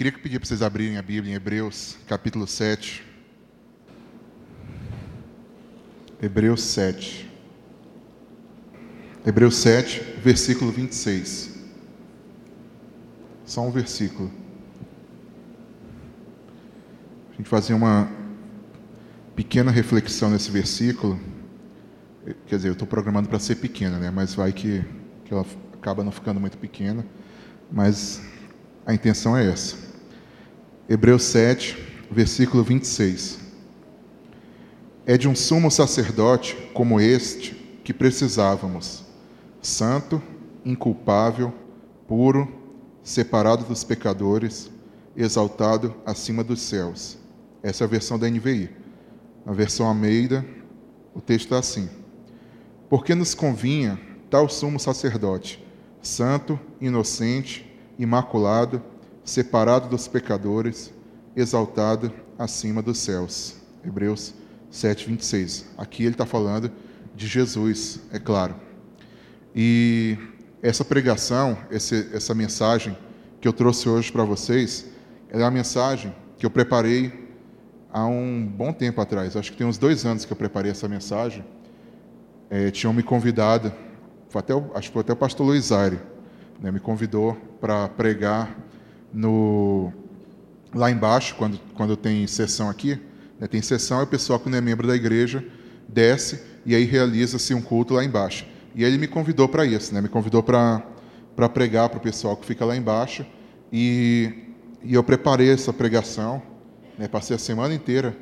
queria pedir para vocês abrirem a Bíblia em Hebreus, capítulo 7. Hebreus 7. Hebreus 7, versículo 26. Só um versículo. A gente fazer uma pequena reflexão nesse versículo. Quer dizer, eu estou programando para ser pequena, né? mas vai que, que ela acaba não ficando muito pequena. Mas a intenção é essa. Hebreus 7, versículo 26. É de um sumo sacerdote como este que precisávamos santo, inculpável, puro, separado dos pecadores, exaltado acima dos céus. Essa é a versão da NVI. Na versão Almeida, o texto está assim: Porque nos convinha tal sumo sacerdote, santo, inocente, imaculado, separado dos pecadores, exaltado acima dos céus. Hebreus 7, 26. Aqui ele está falando de Jesus, é claro. E essa pregação, essa mensagem que eu trouxe hoje para vocês, é uma mensagem que eu preparei há um bom tempo atrás. Acho que tem uns dois anos que eu preparei essa mensagem. É, tinham me convidado, até, acho que foi até o pastor Luiz Aire, né, me convidou para pregar no, lá embaixo, quando, quando tem sessão aqui. Né, tem sessão, e o pessoal que não é membro da igreja desce e aí realiza-se um culto lá embaixo. E ele me convidou para isso, né? me convidou para pregar para o pessoal que fica lá embaixo. E, e eu preparei essa pregação, né? passei a semana inteira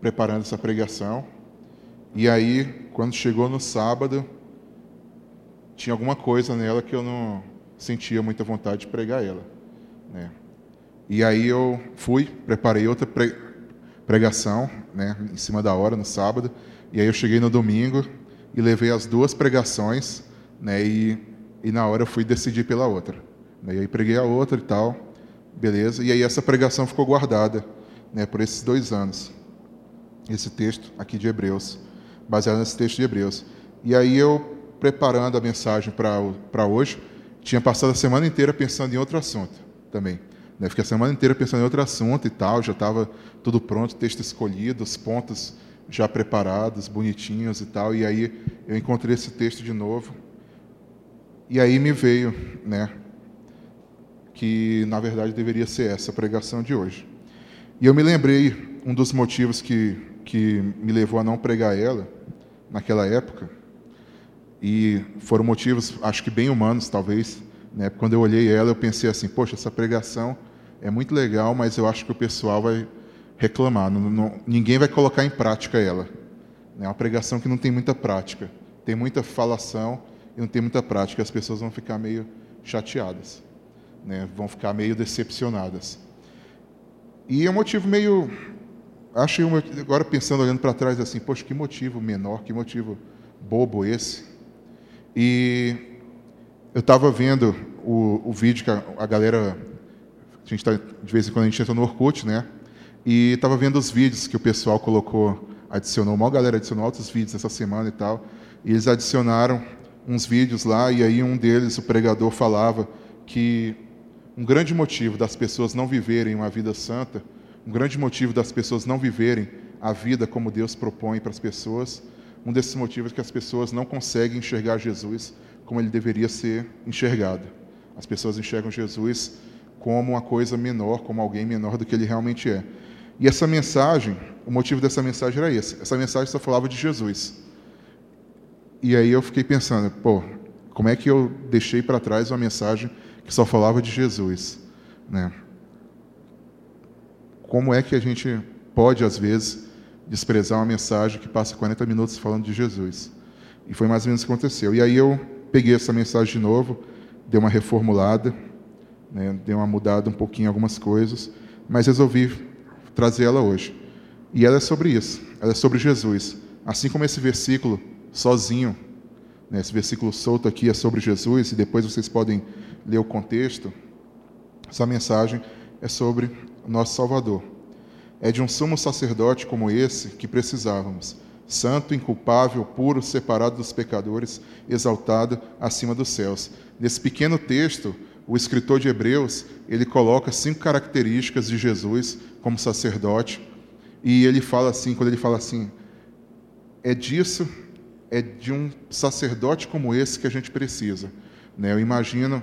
preparando essa pregação. E aí, quando chegou no sábado, tinha alguma coisa nela que eu não sentia muita vontade de pregar ela. Né? E aí eu fui, preparei outra pregação, né, em cima da hora, no sábado. E aí eu cheguei no domingo, e levei as duas pregações, né, e, e na hora eu fui decidir pela outra. Né, e aí preguei a outra e tal, beleza, e aí essa pregação ficou guardada né, por esses dois anos. Esse texto aqui de Hebreus, baseado nesse texto de Hebreus. E aí eu, preparando a mensagem para hoje, tinha passado a semana inteira pensando em outro assunto também. Né? Fiquei a semana inteira pensando em outro assunto e tal, já estava tudo pronto, texto escolhido, os pontos já preparados, bonitinhos e tal. E aí eu encontrei esse texto de novo. E aí me veio, né, que na verdade deveria ser essa a pregação de hoje. E eu me lembrei um dos motivos que que me levou a não pregar ela naquela época. E foram motivos, acho que bem humanos, talvez. Né? Quando eu olhei ela, eu pensei assim: poxa, essa pregação é muito legal, mas eu acho que o pessoal vai reclamar, não, não, ninguém vai colocar em prática ela. É uma pregação que não tem muita prática, tem muita falação e não tem muita prática, as pessoas vão ficar meio chateadas, né? vão ficar meio decepcionadas. E é um motivo meio. Achei um, agora pensando, olhando para trás, assim, poxa, que motivo menor, que motivo bobo esse. E eu estava vendo o, o vídeo que a, a galera. A gente tá, de vez em quando a gente entra no Orkut, né? E estava vendo os vídeos que o pessoal colocou, adicionou, uma galera adicionou outros vídeos essa semana e tal. E eles adicionaram uns vídeos lá, e aí um deles, o pregador, falava que um grande motivo das pessoas não viverem uma vida santa, um grande motivo das pessoas não viverem a vida como Deus propõe para as pessoas, um desses motivos é que as pessoas não conseguem enxergar Jesus como ele deveria ser enxergado. As pessoas enxergam Jesus como uma coisa menor, como alguém menor do que ele realmente é. E essa mensagem, o motivo dessa mensagem era esse. Essa mensagem só falava de Jesus. E aí eu fiquei pensando, pô, como é que eu deixei para trás uma mensagem que só falava de Jesus, né? Como é que a gente pode às vezes desprezar uma mensagem que passa 40 minutos falando de Jesus? E foi mais ou menos o que aconteceu. E aí eu peguei essa mensagem de novo, dei uma reformulada, né, dei uma mudada um pouquinho em algumas coisas, mas resolvi trazer ela hoje. E ela é sobre isso, ela é sobre Jesus. Assim como esse versículo sozinho, né, esse versículo solto aqui é sobre Jesus, e depois vocês podem ler o contexto, essa mensagem é sobre o nosso Salvador. É de um sumo sacerdote como esse que precisávamos, santo, inculpável, puro, separado dos pecadores, exaltado acima dos céus. Nesse pequeno texto, o escritor de Hebreus, ele coloca cinco características de Jesus como sacerdote, e ele fala assim, quando ele fala assim, é disso, é de um sacerdote como esse que a gente precisa. Né? Eu imagino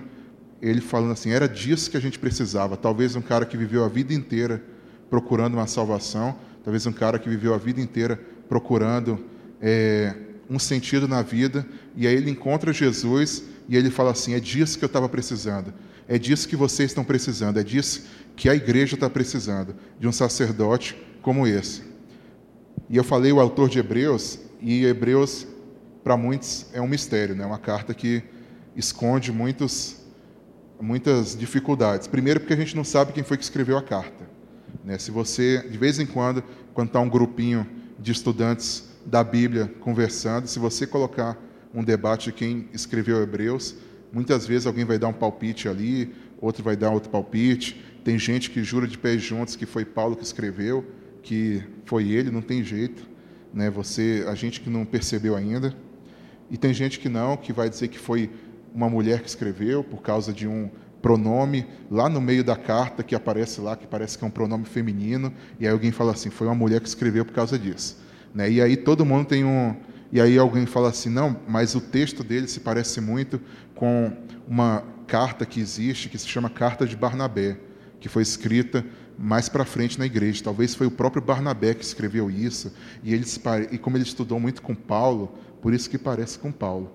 ele falando assim, era disso que a gente precisava. Talvez um cara que viveu a vida inteira procurando uma salvação, talvez um cara que viveu a vida inteira procurando é, um sentido na vida, e aí ele encontra Jesus e ele fala assim: é disso que eu estava precisando, é disso que vocês estão precisando, é disso que a igreja está precisando, de um sacerdote como esse. E eu falei o autor de Hebreus, e Hebreus, para muitos, é um mistério, né? uma carta que esconde muitos, muitas dificuldades. Primeiro, porque a gente não sabe quem foi que escreveu a carta. Né? Se você, de vez em quando, quando está um grupinho de estudantes da Bíblia conversando, se você colocar um debate de quem escreveu Hebreus, muitas vezes alguém vai dar um palpite ali, outro vai dar outro palpite. Tem gente que jura de pés juntos que foi Paulo que escreveu, que foi ele, não tem jeito, né? Você, a gente que não percebeu ainda. E tem gente que não, que vai dizer que foi uma mulher que escreveu por causa de um pronome lá no meio da carta que aparece lá, que parece que é um pronome feminino, e aí alguém fala assim, foi uma mulher que escreveu por causa disso. Né? E aí todo mundo tem um. E aí alguém fala assim, não, mas o texto dele se parece muito com uma carta que existe, que se chama Carta de Barnabé, que foi escrita mais para frente na igreja. Talvez foi o próprio Barnabé que escreveu isso, e, ele, e como ele estudou muito com Paulo, por isso que parece com Paulo.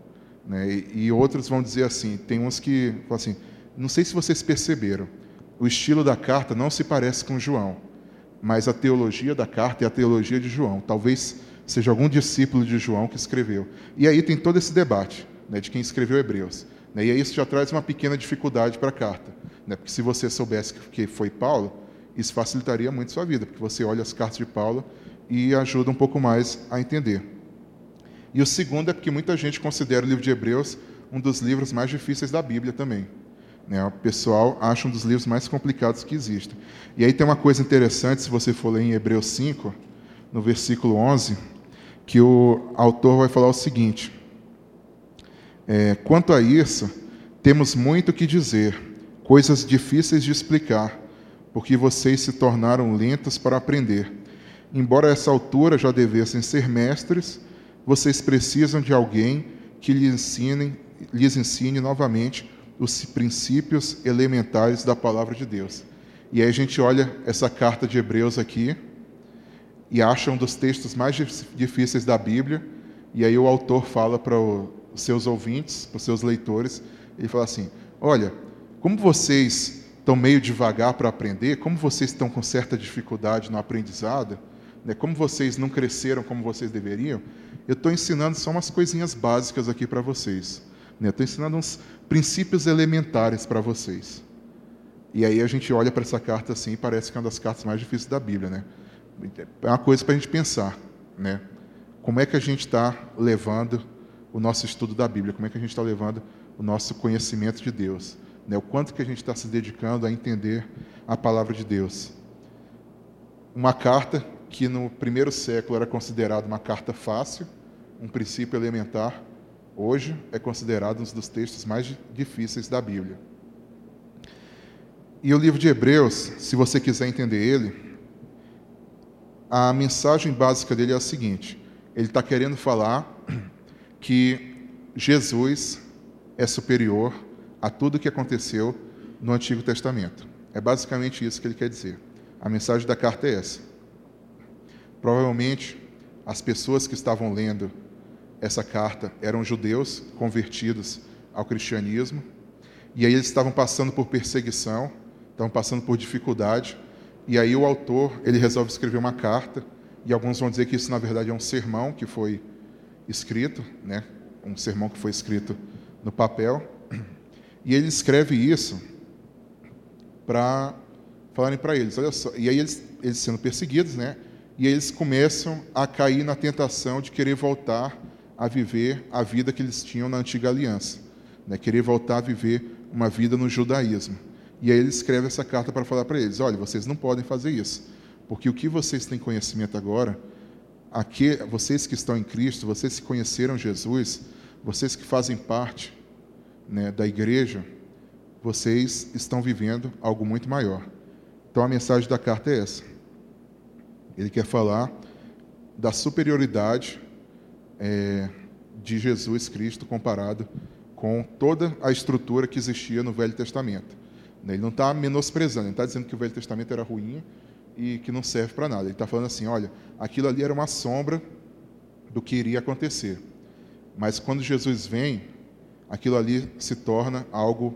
Né? E, e outros vão dizer assim, tem uns que falam assim, não sei se vocês perceberam, o estilo da carta não se parece com João mas a teologia da carta é a teologia de João. Talvez seja algum discípulo de João que escreveu. E aí tem todo esse debate né, de quem escreveu Hebreus. Né, e aí isso já traz uma pequena dificuldade para a carta. Né, porque se você soubesse que foi Paulo, isso facilitaria muito sua vida, porque você olha as cartas de Paulo e ajuda um pouco mais a entender. E o segundo é porque muita gente considera o livro de Hebreus um dos livros mais difíceis da Bíblia também. Né? O pessoal acha um dos livros mais complicados que existem. E aí tem uma coisa interessante, se você for ler em Hebreus 5, no versículo 11, que o autor vai falar o seguinte: é, Quanto a isso, temos muito que dizer, coisas difíceis de explicar, porque vocês se tornaram lentos para aprender. Embora a essa altura já devessem ser mestres, vocês precisam de alguém que lhes ensine, lhes ensine novamente os princípios elementares da palavra de Deus. E aí a gente olha essa carta de Hebreus aqui e acha um dos textos mais difíceis da Bíblia, e aí o autor fala para os seus ouvintes, para os seus leitores, ele fala assim: Olha, como vocês estão meio devagar para aprender, como vocês estão com certa dificuldade no aprendizado, né, como vocês não cresceram como vocês deveriam, eu estou ensinando só umas coisinhas básicas aqui para vocês. Né? Estou ensinando uns princípios elementares para vocês. E aí a gente olha para essa carta assim e parece que é uma das cartas mais difíceis da Bíblia, né? É uma coisa para a gente pensar, né? Como é que a gente está levando o nosso estudo da Bíblia? Como é que a gente está levando o nosso conhecimento de Deus? Né? O quanto que a gente está se dedicando a entender a palavra de Deus? Uma carta que no primeiro século era considerada uma carta fácil, um princípio elementar, hoje é considerado um dos textos mais difíceis da Bíblia. E o livro de Hebreus, se você quiser entender ele, a mensagem básica dele é a seguinte: ele está querendo falar que Jesus é superior a tudo que aconteceu no Antigo Testamento. É basicamente isso que ele quer dizer. A mensagem da carta é essa. Provavelmente, as pessoas que estavam lendo essa carta eram judeus convertidos ao cristianismo, e aí eles estavam passando por perseguição, estavam passando por dificuldade, e aí o autor, ele resolve escrever uma carta, e alguns vão dizer que isso na verdade é um sermão que foi escrito, né? Um sermão que foi escrito no papel. E ele escreve isso para falarem para eles, olha só. E aí eles, eles sendo perseguidos, né? E eles começam a cair na tentação de querer voltar a viver a vida que eles tinham na antiga aliança, né? querer voltar a viver uma vida no judaísmo. E aí ele escreve essa carta para falar para eles: olha, vocês não podem fazer isso, porque o que vocês têm conhecimento agora, aqui, vocês que estão em Cristo, vocês que conheceram Jesus, vocês que fazem parte né, da igreja, vocês estão vivendo algo muito maior. Então a mensagem da carta é essa. Ele quer falar da superioridade é, de Jesus Cristo comparado com toda a estrutura que existia no Velho Testamento. Ele não está menosprezando, ele está dizendo que o Velho Testamento era ruim e que não serve para nada. Ele está falando assim: olha, aquilo ali era uma sombra do que iria acontecer. Mas quando Jesus vem, aquilo ali se torna algo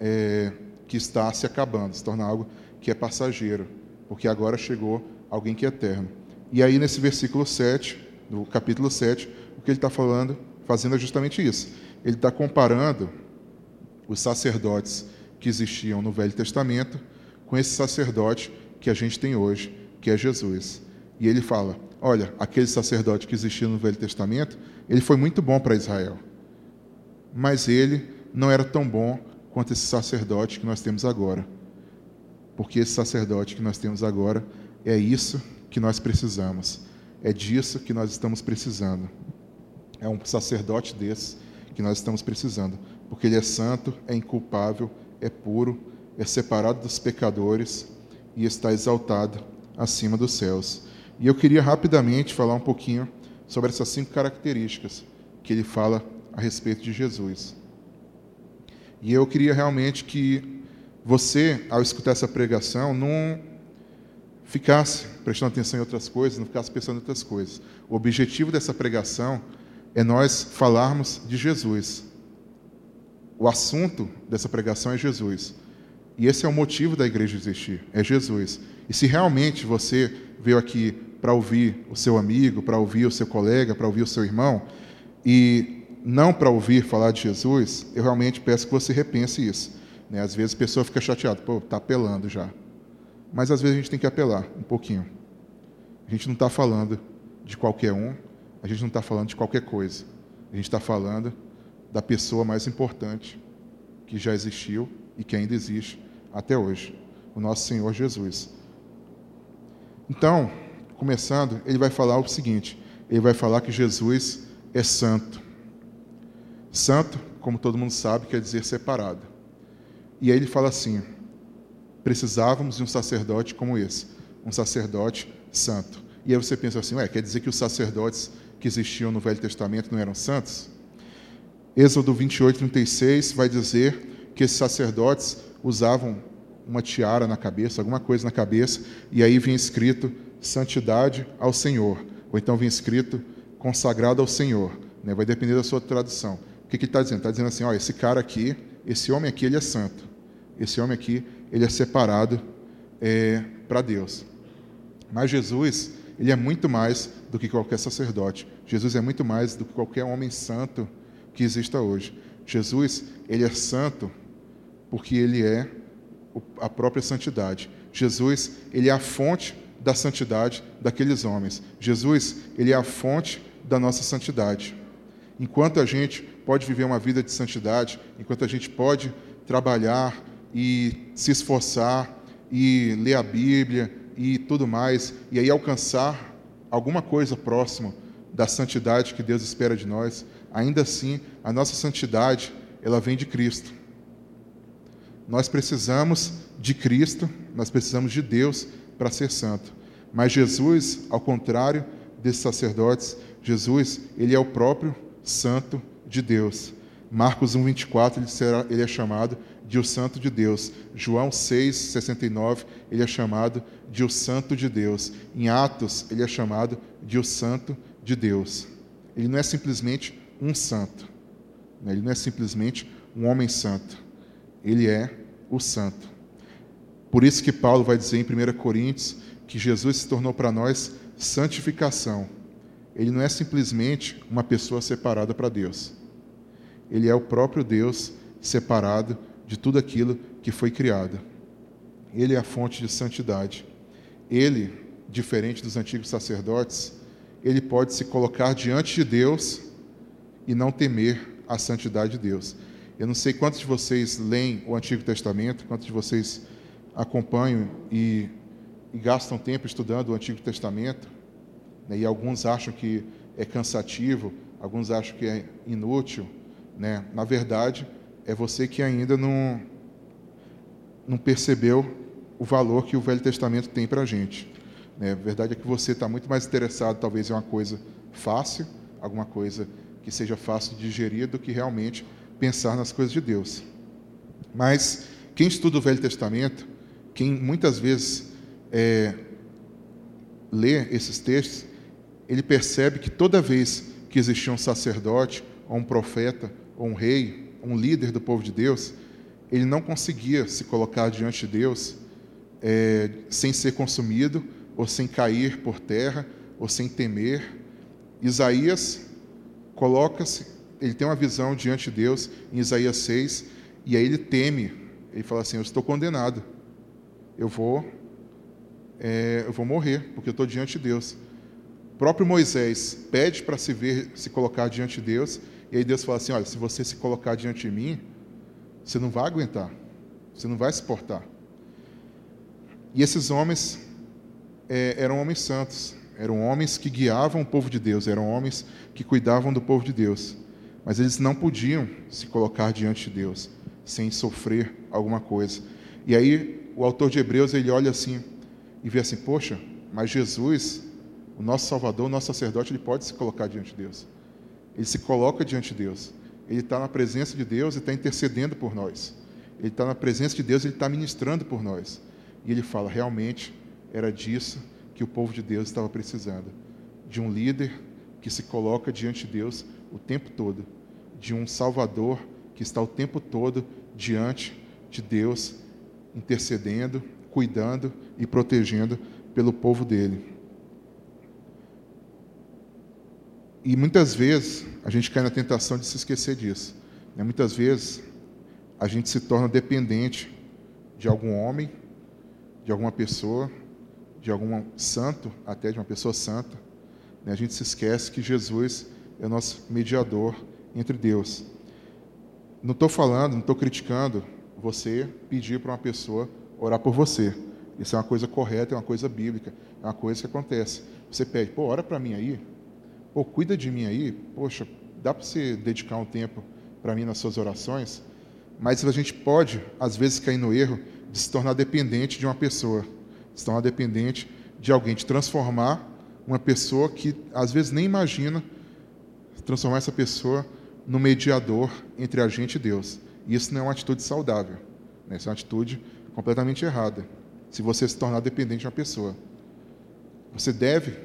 é, que está se acabando, se torna algo que é passageiro, porque agora chegou alguém que é eterno. E aí, nesse versículo 7, do capítulo 7, o que ele está falando, fazendo é justamente isso. Ele está comparando os sacerdotes que existiam no Velho Testamento com esse sacerdote que a gente tem hoje, que é Jesus. E ele fala: olha, aquele sacerdote que existia no Velho Testamento, ele foi muito bom para Israel, mas ele não era tão bom quanto esse sacerdote que nós temos agora. Porque esse sacerdote que nós temos agora é isso que nós precisamos. É disso que nós estamos precisando. É um sacerdote desse que nós estamos precisando, porque ele é santo, é inculpável, é puro, é separado dos pecadores e está exaltado acima dos céus. E eu queria rapidamente falar um pouquinho sobre essas cinco características que ele fala a respeito de Jesus. E eu queria realmente que você, ao escutar essa pregação, não ficasse prestando atenção em outras coisas, não ficasse pensando em outras coisas. O objetivo dessa pregação é nós falarmos de Jesus. O assunto dessa pregação é Jesus. E esse é o motivo da igreja existir, é Jesus. E se realmente você veio aqui para ouvir o seu amigo, para ouvir o seu colega, para ouvir o seu irmão, e não para ouvir falar de Jesus, eu realmente peço que você repense isso. Né? Às vezes a pessoa fica chateada, pô, está apelando já. Mas às vezes a gente tem que apelar um pouquinho. A gente não está falando de qualquer um, a gente não está falando de qualquer coisa. A gente está falando da pessoa mais importante que já existiu e que ainda existe até hoje, o nosso Senhor Jesus. Então, começando, ele vai falar o seguinte: ele vai falar que Jesus é santo. Santo, como todo mundo sabe, quer dizer separado. E aí ele fala assim: precisávamos de um sacerdote como esse, um sacerdote santo. E aí você pensa assim: ué, quer dizer que os sacerdotes que existiam no Velho Testamento não eram santos? Êxodo 28, 36 vai dizer que esses sacerdotes usavam uma tiara na cabeça, alguma coisa na cabeça, e aí vinha escrito santidade ao Senhor, ou então vinha escrito consagrado ao Senhor. Né? Vai depender da sua tradução. O que, que ele está dizendo? Está dizendo assim: ó, esse cara aqui, esse homem aqui, ele é santo. Esse homem aqui, ele é separado é, para Deus. Mas Jesus, ele é muito mais do que qualquer sacerdote. Jesus é muito mais do que qualquer homem santo que exista hoje. Jesus, ele é santo porque ele é a própria santidade. Jesus, ele é a fonte da santidade daqueles homens. Jesus, ele é a fonte da nossa santidade. Enquanto a gente pode viver uma vida de santidade, enquanto a gente pode trabalhar e se esforçar e ler a Bíblia e tudo mais, e aí alcançar alguma coisa próximo da santidade que Deus espera de nós, ainda assim, a nossa santidade, ela vem de Cristo. Nós precisamos de Cristo, nós precisamos de Deus para ser santo. Mas Jesus, ao contrário desses sacerdotes, Jesus, ele é o próprio santo de Deus. Marcos 1:24 ele será ele é chamado de o santo de Deus. João 6:69 ele é chamado de o santo de Deus. Em Atos ele é chamado de o santo de Deus. Ele não é simplesmente um santo. Né? Ele não é simplesmente um homem santo. Ele é o santo. Por isso que Paulo vai dizer em 1 Coríntios que Jesus se tornou para nós santificação. Ele não é simplesmente uma pessoa separada para Deus. Ele é o próprio Deus separado de tudo aquilo que foi criado. Ele é a fonte de santidade. Ele, diferente dos antigos sacerdotes, ele pode se colocar diante de Deus e não temer a santidade de Deus. Eu não sei quantos de vocês leem o Antigo Testamento, quantos de vocês acompanham e, e gastam tempo estudando o Antigo Testamento, né, e alguns acham que é cansativo, alguns acham que é inútil. Né? Na verdade, é você que ainda não, não percebeu o valor que o Velho Testamento tem para a gente. Né? A verdade é que você está muito mais interessado, talvez, em uma coisa fácil, alguma coisa que seja fácil de digerir, do que realmente pensar nas coisas de Deus. Mas quem estuda o Velho Testamento, quem muitas vezes é, lê esses textos, ele percebe que toda vez que existia um sacerdote, ou um profeta, ou um rei, um líder do povo de Deus, ele não conseguia se colocar diante de Deus é, sem ser consumido, ou sem cair por terra, ou sem temer. Isaías coloca-se, ele tem uma visão diante de Deus em Isaías 6, e aí ele teme, ele fala assim: Eu estou condenado, eu vou, é, eu vou morrer, porque eu estou diante de Deus. O próprio Moisés pede para se ver, se colocar diante de Deus, e aí Deus fala assim: Olha, se você se colocar diante de mim, você não vai aguentar, você não vai suportar. E esses homens é, eram homens santos, eram homens que guiavam o povo de Deus, eram homens que cuidavam do povo de Deus, mas eles não podiam se colocar diante de Deus sem sofrer alguma coisa. E aí o autor de Hebreus ele olha assim e vê assim: poxa, mas Jesus, o nosso Salvador, o nosso sacerdote, ele pode se colocar diante de Deus. Ele se coloca diante de Deus. Ele está na presença de Deus e está intercedendo por nós. Ele está na presença de Deus, ele está ministrando por nós. E ele fala: realmente era disso que o povo de Deus estava precisando. De um líder que se coloca diante de Deus o tempo todo. De um Salvador que está o tempo todo diante de Deus, intercedendo, cuidando e protegendo pelo povo dele. E muitas vezes a gente cai na tentação de se esquecer disso. Né? Muitas vezes a gente se torna dependente de algum homem, de alguma pessoa, de algum santo, até de uma pessoa santa. Né? A gente se esquece que Jesus é o nosso mediador entre Deus. Não estou falando, não estou criticando você pedir para uma pessoa orar por você. Isso é uma coisa correta, é uma coisa bíblica, é uma coisa que acontece. Você pede, pô, ora para mim aí, pô, cuida de mim aí, poxa, dá para você dedicar um tempo para mim nas suas orações? Mas a gente pode, às vezes, cair no erro de se tornar dependente de uma pessoa, de se tornar dependente de alguém, de transformar uma pessoa que, às vezes, nem imagina, transformar essa pessoa no mediador entre a gente e Deus. E isso não é uma atitude saudável. Né? Isso é uma atitude completamente errada. Se você se tornar dependente de uma pessoa. Você deve,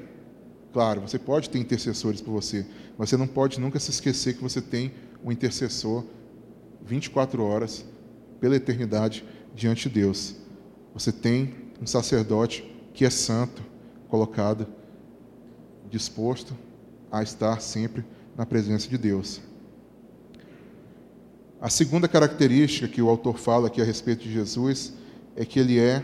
claro, você pode ter intercessores por você, mas você não pode nunca se esquecer que você tem um intercessor 24 horas, pela eternidade, diante de Deus. Você tem um sacerdote que é santo, colocado, disposto a estar sempre na presença de Deus. A segunda característica que o autor fala aqui a respeito de Jesus é que ele é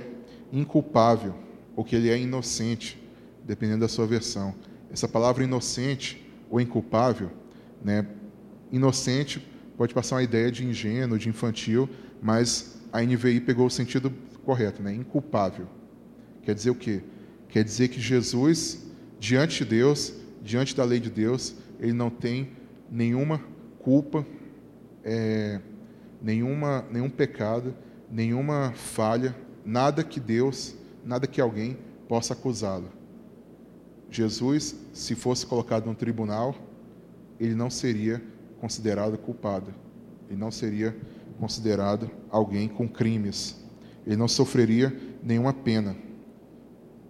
inculpável, ou que ele é inocente, dependendo da sua versão. Essa palavra inocente ou inculpável, né, inocente pode passar uma ideia de ingênuo, de infantil, mas a NVI pegou o sentido correto, né, inculpável. Quer dizer o quê? Quer dizer que Jesus, diante de Deus, diante da lei de Deus, ele não tem nenhuma culpa, é, nenhuma, nenhum pecado, nenhuma falha, nada que Deus, nada que alguém possa acusá-lo. Jesus, se fosse colocado num tribunal, ele não seria considerado culpado. Ele não seria considerado alguém com crimes. Ele não sofreria nenhuma pena.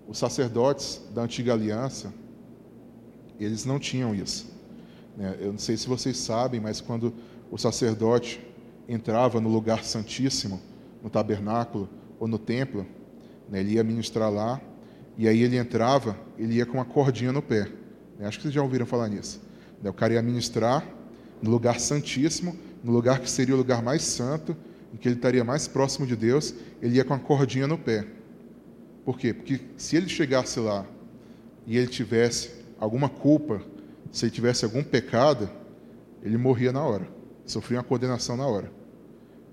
Os sacerdotes da antiga aliança, eles não tinham isso. Né? Eu não sei se vocês sabem, mas quando o sacerdote entrava no lugar santíssimo, no tabernáculo ou no templo, né, ele ia ministrar lá, e aí ele entrava, ele ia com uma cordinha no pé. Acho que vocês já ouviram falar nisso. Né, o cara ia ministrar no lugar santíssimo, no lugar que seria o lugar mais santo, em que ele estaria mais próximo de Deus, ele ia com a cordinha no pé. Por quê? Porque se ele chegasse lá e ele tivesse alguma culpa, se ele tivesse algum pecado, ele morria na hora sofria uma condenação na hora.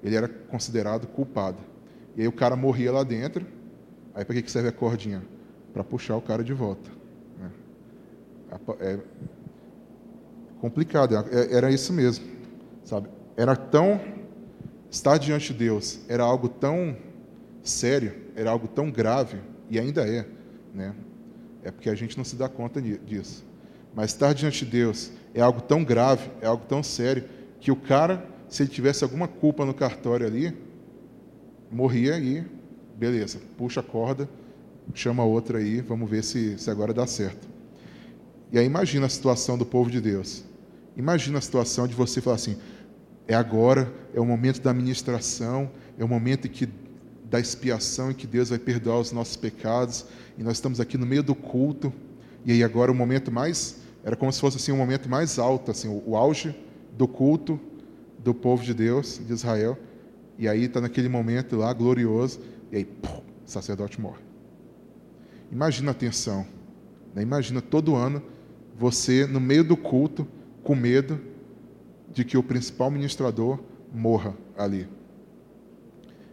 Ele era considerado culpado. E aí o cara morria lá dentro. Aí para que serve a cordinha? Para puxar o cara de volta. Né? É complicado. É, era isso mesmo, sabe? Era tão estar diante de Deus era algo tão sério, era algo tão grave, e ainda é, né? É porque a gente não se dá conta disso. Mas estar diante de Deus é algo tão grave, é algo tão sério, que o cara, se ele tivesse alguma culpa no cartório ali, morria e, beleza, puxa a corda, chama outra aí, vamos ver se, se agora dá certo. E aí imagina a situação do povo de Deus. Imagina a situação de você falar assim: é agora, é o momento da ministração, é o momento em que da expiação em que Deus vai perdoar os nossos pecados, e nós estamos aqui no meio do culto, e aí agora o momento mais era como se fosse assim o um momento mais alto, assim, o, o auge do culto do povo de Deus, de Israel. E aí está naquele momento lá glorioso, e aí pum, o sacerdote morre. Imagina a tensão. Né? Imagina todo ano você no meio do culto com medo de que o principal ministrador morra ali.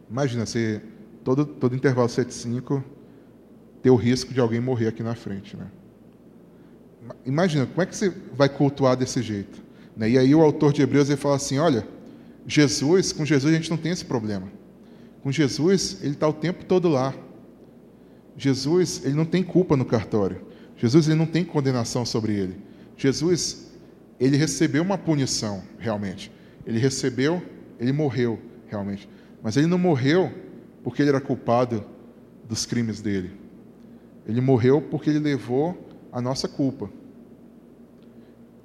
Imagina você todo todo intervalo 7 ter o risco de alguém morrer aqui na frente, né? Imagina, como é que você vai cultuar desse jeito? Né? E aí o autor de Hebreus ele fala assim, olha, Jesus, com Jesus a gente não tem esse problema. Com Jesus, ele está o tempo todo lá. Jesus, ele não tem culpa no cartório. Jesus, ele não tem condenação sobre ele. Jesus, ele recebeu uma punição, realmente. Ele recebeu, ele morreu, realmente. Mas ele não morreu porque ele era culpado dos crimes dele. Ele morreu porque ele levou a nossa culpa.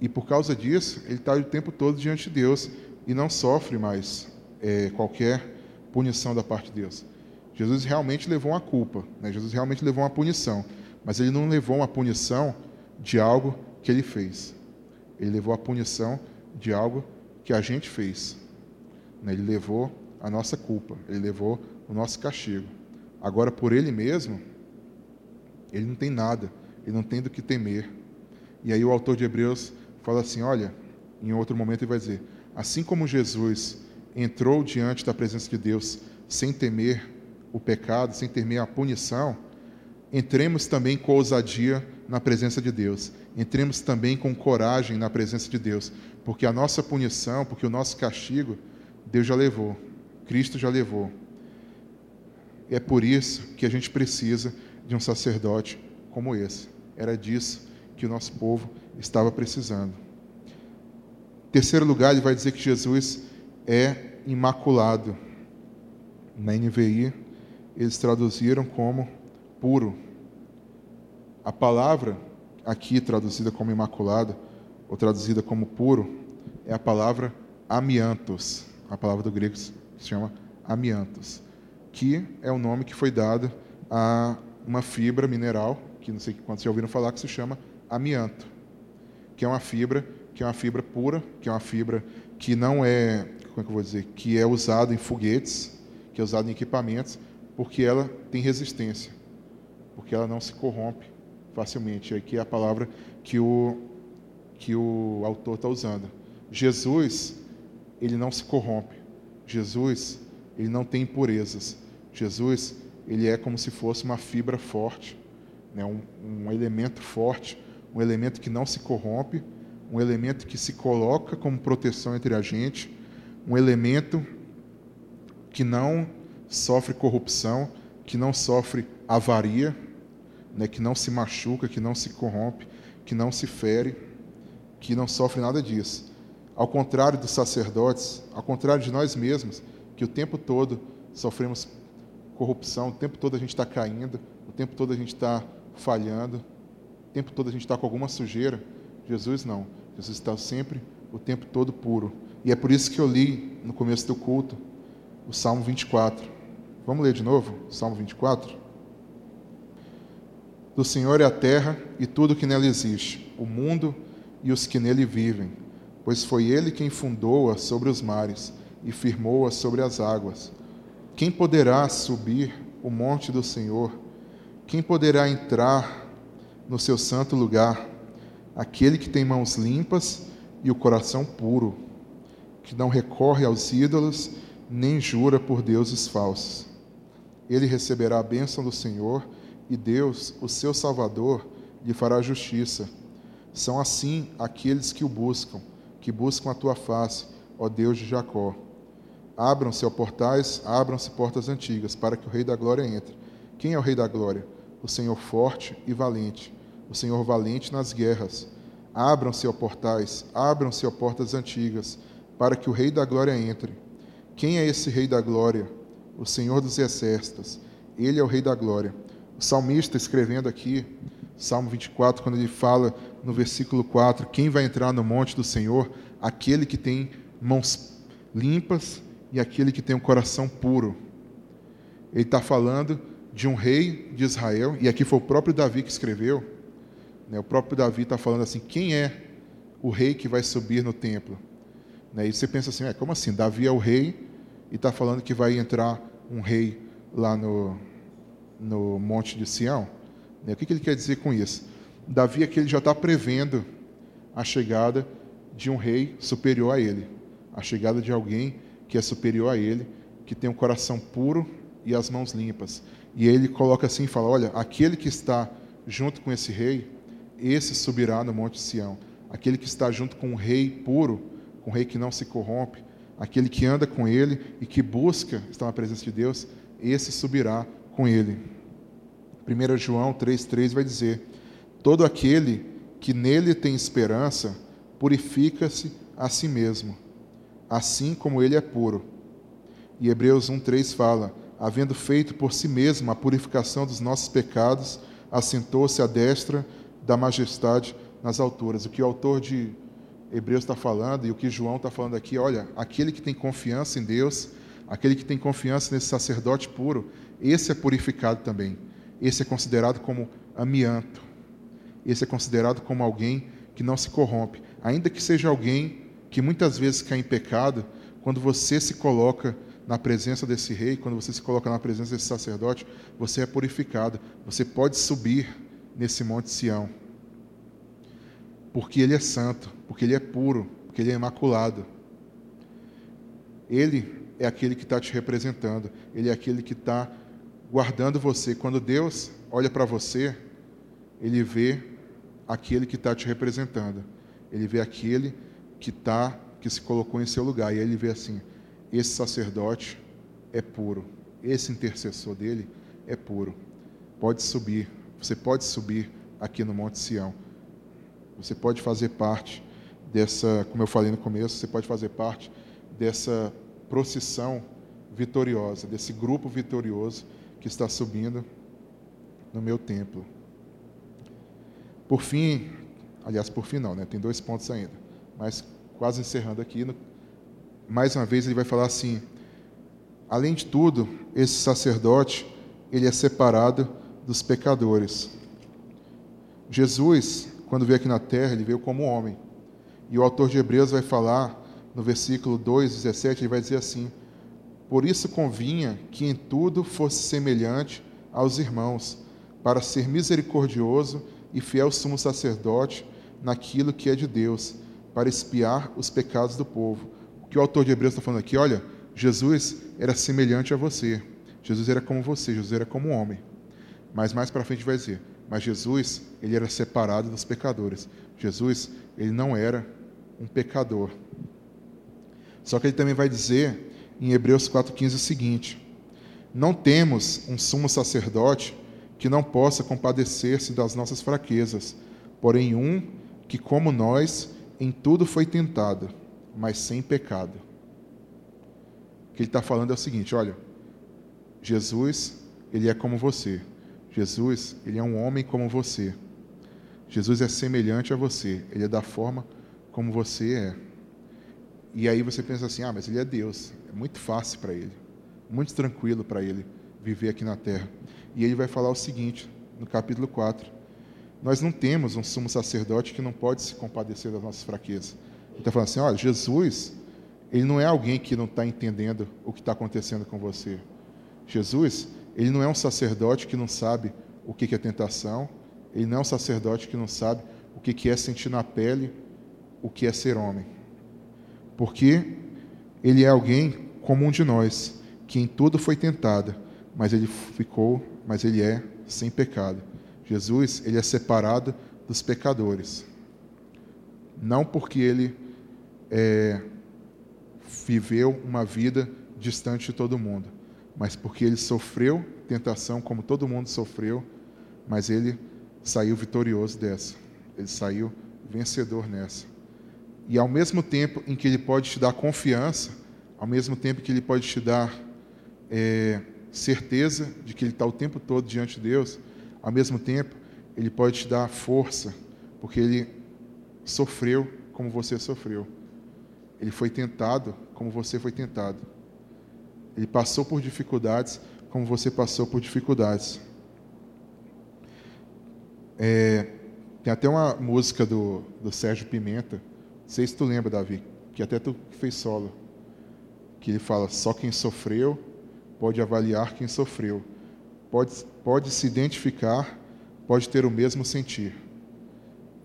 E por causa disso, ele está o tempo todo diante de Deus e não sofre mais é, qualquer punição da parte de Deus. Jesus realmente levou uma culpa, né? Jesus realmente levou uma punição, mas ele não levou uma punição de algo que ele fez. Ele levou a punição de algo que a gente fez. Né? Ele levou a nossa culpa, ele levou o nosso castigo. Agora, por ele mesmo, ele não tem nada e não tem do que temer. E aí o autor de Hebreus fala assim: olha, em outro momento ele vai dizer: assim como Jesus entrou diante da presença de Deus sem temer o pecado, sem temer a punição, entremos também com ousadia na presença de Deus. Entremos também com coragem na presença de Deus, porque a nossa punição, porque o nosso castigo, Deus já levou, Cristo já levou. É por isso que a gente precisa de um sacerdote como esse. Era disso que o nosso povo estava precisando. Em terceiro lugar, ele vai dizer que Jesus é imaculado. Na NVI, eles traduziram como puro. A palavra aqui traduzida como imaculado, ou traduzida como puro, é a palavra amiantos. A palavra do grego se chama amiantos, que é o nome que foi dado a uma fibra mineral que não sei quantos já ouviram falar, que se chama amianto, que é uma fibra, que é uma fibra pura, que é uma fibra que não é, como é que eu vou dizer, que é usada em foguetes, que é usada em equipamentos, porque ela tem resistência, porque ela não se corrompe facilmente. Aqui é a palavra que o que o autor está usando. Jesus, ele não se corrompe. Jesus, ele não tem impurezas. Jesus, ele é como se fosse uma fibra forte né, um, um elemento forte, um elemento que não se corrompe, um elemento que se coloca como proteção entre a gente, um elemento que não sofre corrupção, que não sofre avaria, né, que não se machuca, que não se corrompe, que não se fere, que não sofre nada disso. Ao contrário dos sacerdotes, ao contrário de nós mesmos, que o tempo todo sofremos corrupção, o tempo todo a gente está caindo, o tempo todo a gente está falhando, o tempo todo a gente está com alguma sujeira. Jesus não. Jesus está sempre, o tempo todo puro. E é por isso que eu li no começo do culto o Salmo 24. Vamos ler de novo? Salmo 24. Do Senhor é a terra e tudo que nela existe, o mundo e os que nele vivem, pois foi ele quem fundou-a sobre os mares e firmou-a sobre as águas. Quem poderá subir o monte do Senhor? Quem poderá entrar no seu santo lugar? Aquele que tem mãos limpas e o coração puro, que não recorre aos ídolos, nem jura por deuses falsos. Ele receberá a bênção do Senhor e Deus, o seu Salvador, lhe fará justiça. São assim aqueles que o buscam, que buscam a tua face, ó Deus de Jacó. Abram-se, ó portais, abram-se portas antigas, para que o Rei da Glória entre. Quem é o Rei da Glória? O Senhor forte e valente, o Senhor valente nas guerras. Abram-se, ó portais, abram-se, ó portas antigas, para que o Rei da Glória entre. Quem é esse Rei da Glória? O Senhor dos Exércitos. Ele é o Rei da Glória. O salmista, escrevendo aqui, Salmo 24, quando ele fala no versículo 4: Quem vai entrar no monte do Senhor? Aquele que tem mãos limpas e aquele que tem um coração puro. Ele está falando de um rei de Israel, e aqui foi o próprio Davi que escreveu. Né, o próprio Davi está falando assim: quem é o rei que vai subir no templo? Né, e você pensa assim: é, como assim? Davi é o rei e está falando que vai entrar um rei lá no, no Monte de Sião? Né? O que, ele quer dizer com isso? Davi aqui ele já está prevendo a chegada de um rei superior a ele, a chegada de alguém que é superior a ele, que tem um coração puro e as mãos limpas. E ele coloca assim e fala: Olha, aquele que está junto com esse rei, esse subirá no Monte Sião. Aquele que está junto com um rei puro, com um rei que não se corrompe, aquele que anda com ele e que busca estar na presença de Deus, esse subirá com ele. 1 João 3,3 vai dizer: Todo aquele que nele tem esperança purifica-se a si mesmo, assim como ele é puro. E Hebreus 1,3 fala: Havendo feito por si mesmo a purificação dos nossos pecados, assentou-se à destra da majestade nas alturas. O que o autor de Hebreus está falando e o que João está falando aqui, olha, aquele que tem confiança em Deus, aquele que tem confiança nesse sacerdote puro, esse é purificado também esse é considerado como amianto. Esse é considerado como alguém que não se corrompe. Ainda que seja alguém que muitas vezes cai em pecado, quando você se coloca na presença desse rei, quando você se coloca na presença desse sacerdote, você é purificado. Você pode subir nesse monte Sião. Porque ele é santo, porque ele é puro, porque ele é imaculado. Ele é aquele que está te representando, ele é aquele que está guardando você. Quando Deus olha para você, Ele vê aquele que está te representando. Ele vê aquele que tá, que se colocou em seu lugar. E aí ele vê assim: esse sacerdote é puro. Esse intercessor dele é puro. Pode subir. Você pode subir aqui no Monte Sião. Você pode fazer parte dessa, como eu falei no começo, você pode fazer parte dessa procissão vitoriosa, desse grupo vitorioso que está subindo no meu templo. Por fim, aliás, por fim não, né? Tem dois pontos ainda, mas quase encerrando aqui, no, mais uma vez ele vai falar assim: além de tudo, esse sacerdote ele é separado dos pecadores. Jesus, quando veio aqui na terra, ele veio como homem. E o autor de Hebreus vai falar no versículo 2, 17, ele vai dizer assim: por isso convinha que em tudo fosse semelhante aos irmãos, para ser misericordioso e fiel sumo sacerdote naquilo que é de Deus, para espiar os pecados do povo. O que o autor de Hebreus está falando aqui, olha, Jesus era semelhante a você. Jesus era como você, Jesus era como um homem. Mas mais para frente vai dizer, mas Jesus, ele era separado dos pecadores. Jesus, ele não era um pecador. Só que ele também vai dizer em Hebreus 4,15 o seguinte: Não temos um sumo sacerdote que não possa compadecer-se das nossas fraquezas, porém um que, como nós, em tudo foi tentado, mas sem pecado. O que ele está falando é o seguinte: olha, Jesus, ele é como você. Jesus, ele é um homem como você. Jesus é semelhante a você, ele é da forma como você é. E aí você pensa assim: ah, mas ele é Deus. É muito fácil para ele, muito tranquilo para ele viver aqui na terra. E ele vai falar o seguinte, no capítulo 4. Nós não temos um sumo sacerdote que não pode se compadecer das nossas fraquezas. Ele está falando assim: olha, Jesus, ele não é alguém que não está entendendo o que está acontecendo com você. Jesus, ele não é um sacerdote que não sabe o que é tentação, ele não é um sacerdote que não sabe o que é sentir na pele o que é ser homem. Porque ele é alguém como um de nós, que em tudo foi tentado, mas ele ficou, mas ele é sem pecado. Jesus, ele é separado dos pecadores. Não porque ele é, viveu uma vida distante de todo mundo, mas porque ele sofreu tentação como todo mundo sofreu, mas ele saiu vitorioso dessa. Ele saiu vencedor nessa. E ao mesmo tempo em que ele pode te dar confiança, ao mesmo tempo que ele pode te dar é, certeza de que ele está o tempo todo diante de Deus, ao mesmo tempo ele pode te dar força, porque ele sofreu como você sofreu. Ele foi tentado como você foi tentado. Ele passou por dificuldades como você passou por dificuldades. É, tem até uma música do, do Sérgio Pimenta, não sei se tu lembra, Davi, que até tu fez solo, que ele fala: só quem sofreu pode avaliar quem sofreu, pode, pode se identificar, pode ter o mesmo sentir.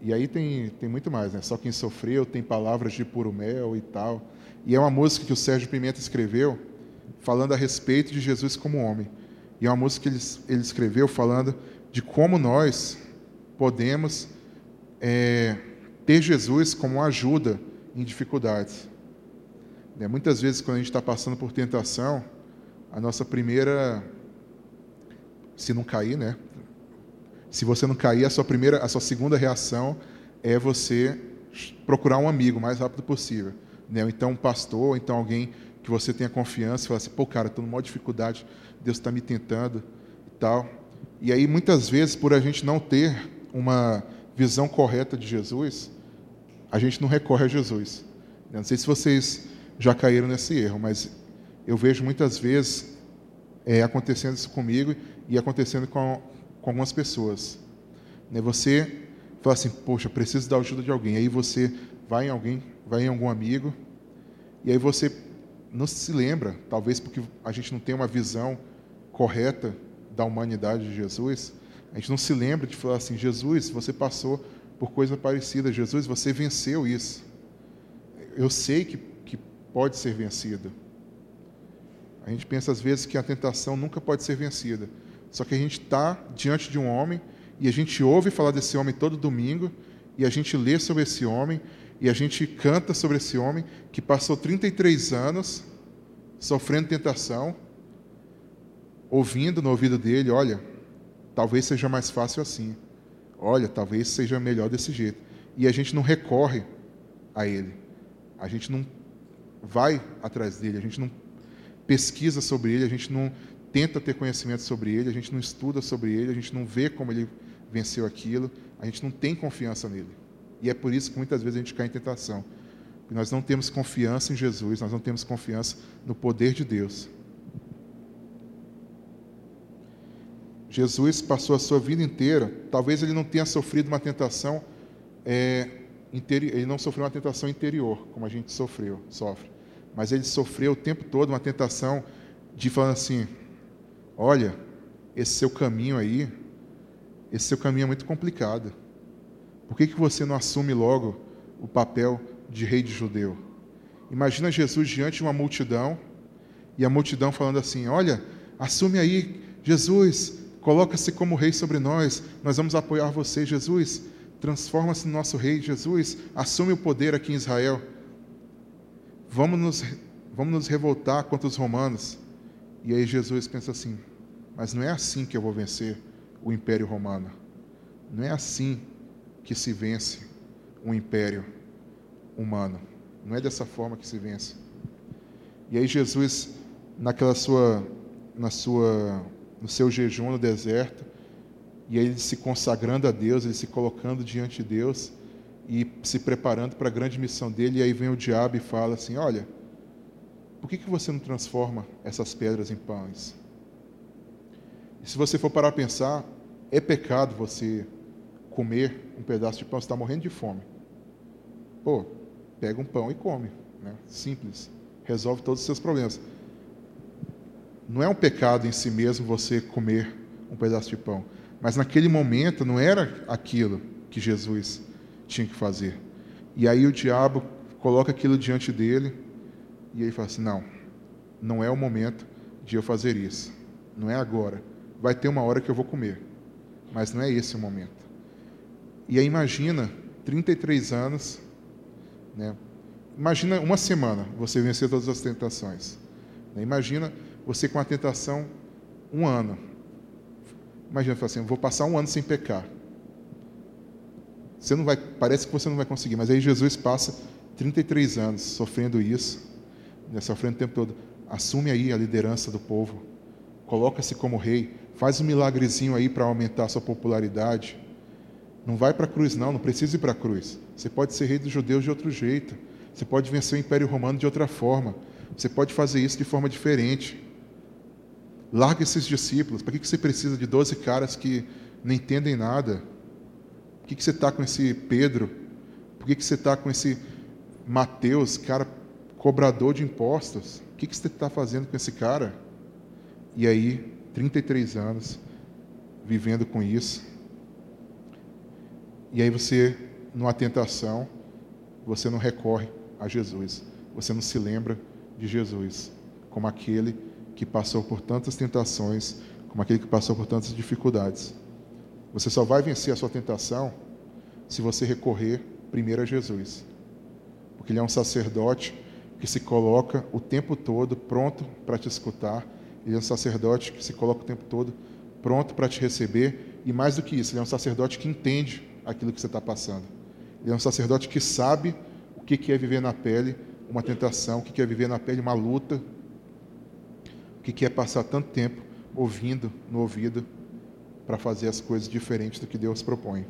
E aí tem, tem muito mais, né? Só quem sofreu tem palavras de puro mel e tal. E é uma música que o Sérgio Pimenta escreveu falando a respeito de Jesus como homem. E é uma música que ele, ele escreveu falando de como nós podemos é, ter Jesus como ajuda em dificuldades. É, muitas vezes, quando a gente está passando por tentação, a nossa primeira, se não cair, né? Se você não cair, a sua primeira, a sua segunda reação é você procurar um amigo o mais rápido possível, né? Ou então um pastor, ou então alguém que você tenha confiança, e falar assim, pô, cara, estou numa dificuldade, Deus está me tentando e tal. E aí, muitas vezes, por a gente não ter uma visão correta de Jesus, a gente não recorre a Jesus. Eu não sei se vocês já caíram nesse erro, mas eu vejo muitas vezes é, acontecendo isso comigo e acontecendo com, com algumas pessoas. Né? Você fala assim, poxa, preciso da ajuda de alguém. Aí você vai em alguém, vai em algum amigo, e aí você não se lembra, talvez porque a gente não tem uma visão correta da humanidade de Jesus, a gente não se lembra de falar assim: Jesus, você passou por coisa parecida, Jesus, você venceu isso. Eu sei que, que pode ser vencido. A gente pensa às vezes que a tentação nunca pode ser vencida. Só que a gente está diante de um homem e a gente ouve falar desse homem todo domingo e a gente lê sobre esse homem e a gente canta sobre esse homem que passou 33 anos sofrendo tentação, ouvindo no ouvido dele, olha, talvez seja mais fácil assim. Olha, talvez seja melhor desse jeito. E a gente não recorre a ele. A gente não vai atrás dele, a gente não pesquisa sobre ele, a gente não tenta ter conhecimento sobre ele, a gente não estuda sobre ele, a gente não vê como ele venceu aquilo, a gente não tem confiança nele. E é por isso que muitas vezes a gente cai em tentação. Nós não temos confiança em Jesus, nós não temos confiança no poder de Deus. Jesus passou a sua vida inteira, talvez ele não tenha sofrido uma tentação, é, ele não sofreu uma tentação interior, como a gente sofreu, sofre, mas ele sofreu o tempo todo uma tentação de falar assim: olha, esse seu caminho aí, esse seu caminho é muito complicado. Por que, que você não assume logo o papel de rei de judeu? Imagina Jesus diante de uma multidão e a multidão falando assim: Olha, assume aí, Jesus, Coloca-se como rei sobre nós, nós vamos apoiar você, Jesus. Transforma-se no nosso rei, Jesus. Assume o poder aqui em Israel. Vamos nos, vamos nos revoltar contra os romanos. E aí Jesus pensa assim: mas não é assim que eu vou vencer o Império Romano. Não é assim que se vence um império humano. Não é dessa forma que se vence. E aí Jesus, naquela sua, na sua no seu jejum no deserto, e ele se consagrando a Deus, ele se colocando diante de Deus e se preparando para a grande missão dele. E aí vem o diabo e fala assim: Olha, por que, que você não transforma essas pedras em pães? E se você for parar a pensar, é pecado você comer um pedaço de pão, você está morrendo de fome. Pô, pega um pão e come. Né? Simples. Resolve todos os seus problemas. Não é um pecado em si mesmo você comer um pedaço de pão, mas naquele momento não era aquilo que Jesus tinha que fazer. E aí o diabo coloca aquilo diante dele e ele fala assim: não, não é o momento de eu fazer isso. Não é agora. Vai ter uma hora que eu vou comer, mas não é esse o momento. E aí imagina 33 anos, né? Imagina uma semana você vencer todas as tentações. Imagina você com a tentação um ano. Imagina assim, vou passar um ano sem pecar. Você não vai, parece que você não vai conseguir, mas aí Jesus passa 33 anos sofrendo isso, né, sofrendo o tempo todo. Assume aí a liderança do povo, coloca-se como rei, faz um milagrezinho aí para aumentar a sua popularidade. Não vai para a cruz, não, não precisa ir para a cruz. Você pode ser rei dos judeus de outro jeito. Você pode vencer o Império Romano de outra forma. Você pode fazer isso de forma diferente. Larga esses discípulos. Para que você precisa de 12 caras que não entendem nada? Por que, você está com esse Pedro? Por que, você está com esse Mateus, cara cobrador de impostos? O que você está fazendo com esse cara? E aí, 33 anos, vivendo com isso. E aí você, numa tentação, você não recorre a Jesus. Você não se lembra de Jesus como aquele que passou por tantas tentações, como aquele que passou por tantas dificuldades. Você só vai vencer a sua tentação se você recorrer primeiro a Jesus. Porque ele é um sacerdote que se coloca o tempo todo pronto para te escutar. Ele é um sacerdote que se coloca o tempo todo pronto para te receber. E mais do que isso, ele é um sacerdote que entende aquilo que você está passando. Ele é um sacerdote que sabe o que é viver na pele uma tentação, o que é viver na pele uma luta, o que é passar tanto tempo ouvindo no ouvido para fazer as coisas diferentes do que Deus propõe.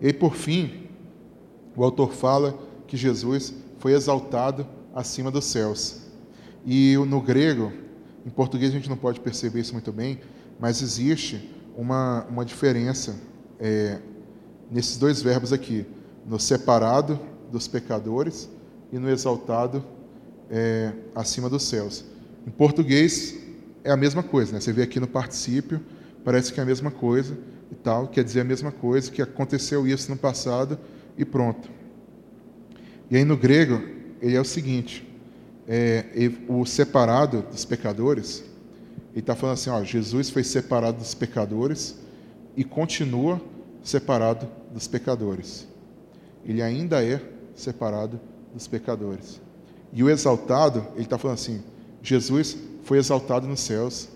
E por fim, o autor fala que Jesus foi exaltado acima dos céus. E no grego, em português a gente não pode perceber isso muito bem, mas existe uma, uma diferença é, nesses dois verbos aqui, no separado dos pecadores e no exaltado é, acima dos céus. Em português é a mesma coisa, né? Você vê aqui no particípio, parece que é a mesma coisa e tal, quer dizer a mesma coisa, que aconteceu isso no passado e pronto. E aí no grego, ele é o seguinte, é, o separado dos pecadores, ele está falando assim, ó, Jesus foi separado dos pecadores e continua separado dos pecadores. Ele ainda é separado dos pecadores. E o exaltado, ele está falando assim: Jesus foi exaltado nos céus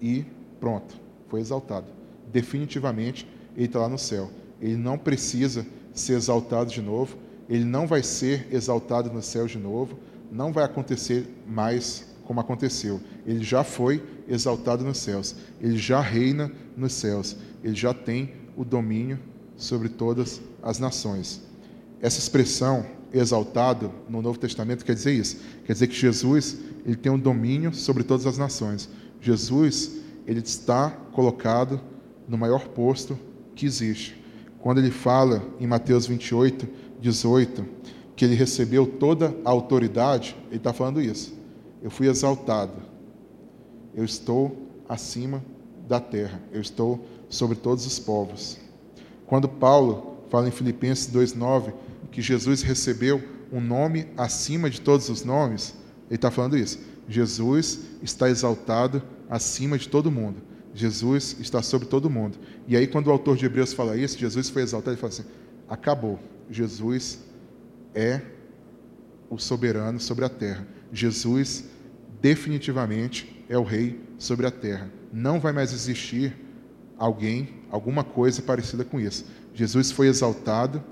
e pronto, foi exaltado. Definitivamente, ele está lá no céu. Ele não precisa ser exaltado de novo, ele não vai ser exaltado no céu de novo, não vai acontecer mais como aconteceu. Ele já foi exaltado nos céus, ele já reina nos céus, ele já tem o domínio sobre todas as nações. Essa expressão exaltado no Novo Testamento quer dizer isso. Quer dizer que Jesus ele tem um domínio sobre todas as nações. Jesus ele está colocado no maior posto que existe. Quando ele fala em Mateus 28, 18, que ele recebeu toda a autoridade, ele está falando isso. Eu fui exaltado. Eu estou acima da terra. Eu estou sobre todos os povos. Quando Paulo fala em Filipenses 2,9 que Jesus recebeu um nome acima de todos os nomes, ele está falando isso. Jesus está exaltado acima de todo mundo. Jesus está sobre todo mundo. E aí, quando o autor de Hebreus fala isso, Jesus foi exaltado, ele fala assim: acabou. Jesus é o soberano sobre a terra. Jesus definitivamente é o rei sobre a terra. Não vai mais existir alguém, alguma coisa parecida com isso. Jesus foi exaltado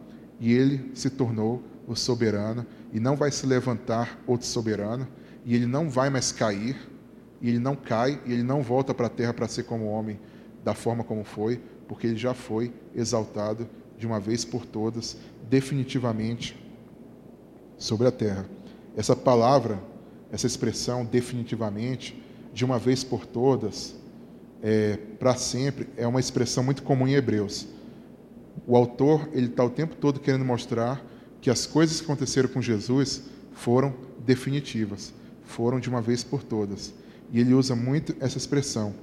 e ele se tornou o soberano e não vai se levantar outro soberano e ele não vai mais cair e ele não cai e ele não volta para a terra para ser como homem da forma como foi, porque ele já foi exaltado de uma vez por todas, definitivamente sobre a terra. Essa palavra, essa expressão definitivamente, de uma vez por todas, é, para sempre, é uma expressão muito comum em Hebreus. O autor ele está o tempo todo querendo mostrar que as coisas que aconteceram com Jesus foram definitivas, foram de uma vez por todas. E ele usa muito essa expressão.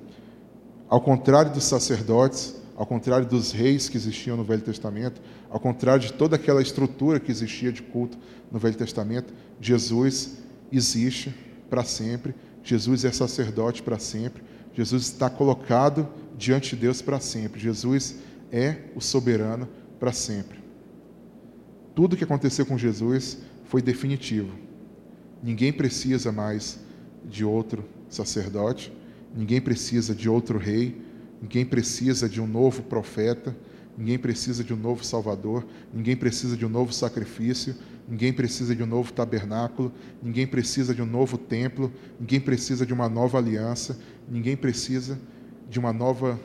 Ao contrário dos sacerdotes, ao contrário dos reis que existiam no Velho Testamento, ao contrário de toda aquela estrutura que existia de culto no Velho Testamento, Jesus existe para sempre. Jesus é sacerdote para sempre. Jesus está colocado diante de Deus para sempre. Jesus é o soberano para sempre. Tudo que aconteceu com Jesus foi definitivo. Ninguém precisa mais de outro sacerdote, ninguém precisa de outro rei, ninguém precisa de um novo profeta, ninguém precisa de um novo salvador, ninguém precisa de um novo sacrifício, ninguém precisa de um novo tabernáculo, ninguém precisa de um novo templo, ninguém precisa de uma nova aliança, ninguém precisa de uma nova.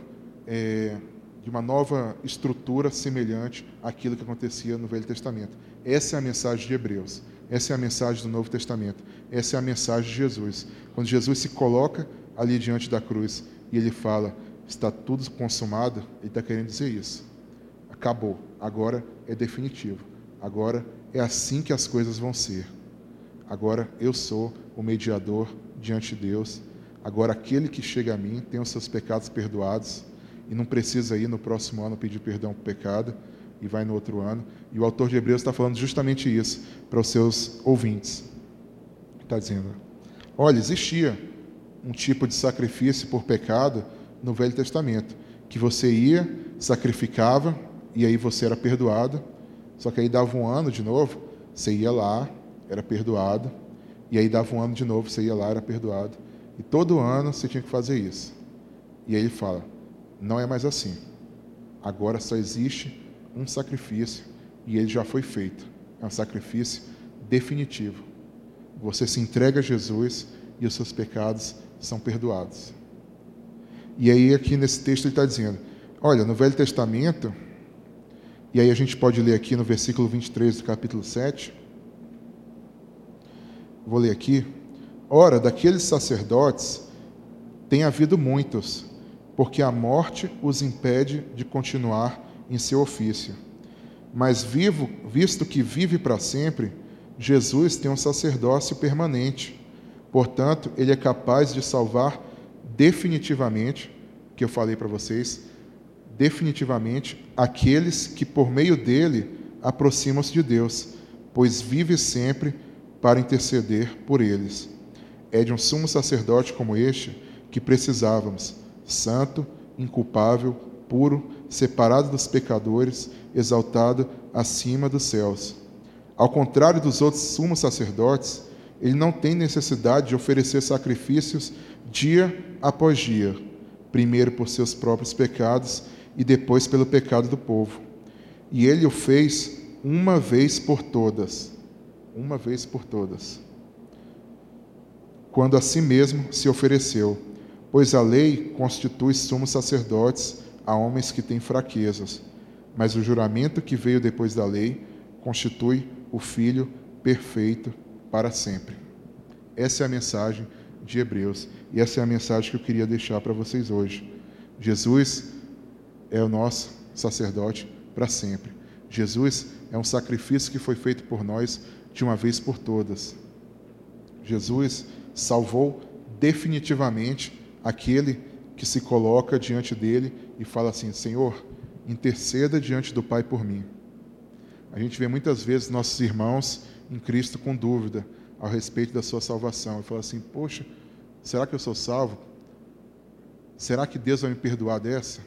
É, de uma nova estrutura semelhante àquilo que acontecia no Velho Testamento. Essa é a mensagem de Hebreus. Essa é a mensagem do Novo Testamento. Essa é a mensagem de Jesus. Quando Jesus se coloca ali diante da cruz e ele fala: Está tudo consumado, ele está querendo dizer isso. Acabou. Agora é definitivo. Agora é assim que as coisas vão ser. Agora eu sou o mediador diante de Deus. Agora aquele que chega a mim tem os seus pecados perdoados e não precisa ir no próximo ano pedir perdão por pecado e vai no outro ano. E o autor de Hebreus está falando justamente isso para os seus ouvintes. Está dizendo: olha, existia um tipo de sacrifício por pecado no Velho Testamento, que você ia, sacrificava e aí você era perdoado. Só que aí dava um ano de novo, você ia lá, era perdoado, e aí dava um ano de novo, você ia lá, era perdoado. E todo ano você tinha que fazer isso. E aí ele fala: não é mais assim. Agora só existe um sacrifício e ele já foi feito. É um sacrifício definitivo. Você se entrega a Jesus e os seus pecados são perdoados. E aí, aqui nesse texto, ele está dizendo: olha, no Velho Testamento, e aí a gente pode ler aqui no versículo 23 do capítulo 7. Vou ler aqui. Ora, daqueles sacerdotes tem havido muitos porque a morte os impede de continuar em seu ofício. Mas vivo, visto que vive para sempre, Jesus tem um sacerdócio permanente. Portanto, ele é capaz de salvar definitivamente, que eu falei para vocês, definitivamente aqueles que por meio dele aproximam-se de Deus, pois vive sempre para interceder por eles. É de um sumo sacerdote como este que precisávamos santo, inculpável, puro, separado dos pecadores, exaltado acima dos céus. Ao contrário dos outros sumos sacerdotes, ele não tem necessidade de oferecer sacrifícios dia após dia, primeiro por seus próprios pecados e depois pelo pecado do povo. E ele o fez uma vez por todas, uma vez por todas, quando a si mesmo se ofereceu Pois a lei constitui sumos sacerdotes a homens que têm fraquezas, mas o juramento que veio depois da lei constitui o Filho perfeito para sempre. Essa é a mensagem de Hebreus e essa é a mensagem que eu queria deixar para vocês hoje. Jesus é o nosso sacerdote para sempre. Jesus é um sacrifício que foi feito por nós de uma vez por todas. Jesus salvou definitivamente aquele que se coloca diante dele e fala assim: Senhor, interceda diante do Pai por mim. A gente vê muitas vezes nossos irmãos em Cristo com dúvida a respeito da sua salvação e fala assim: Poxa, será que eu sou salvo? Será que Deus vai me perdoar dessa?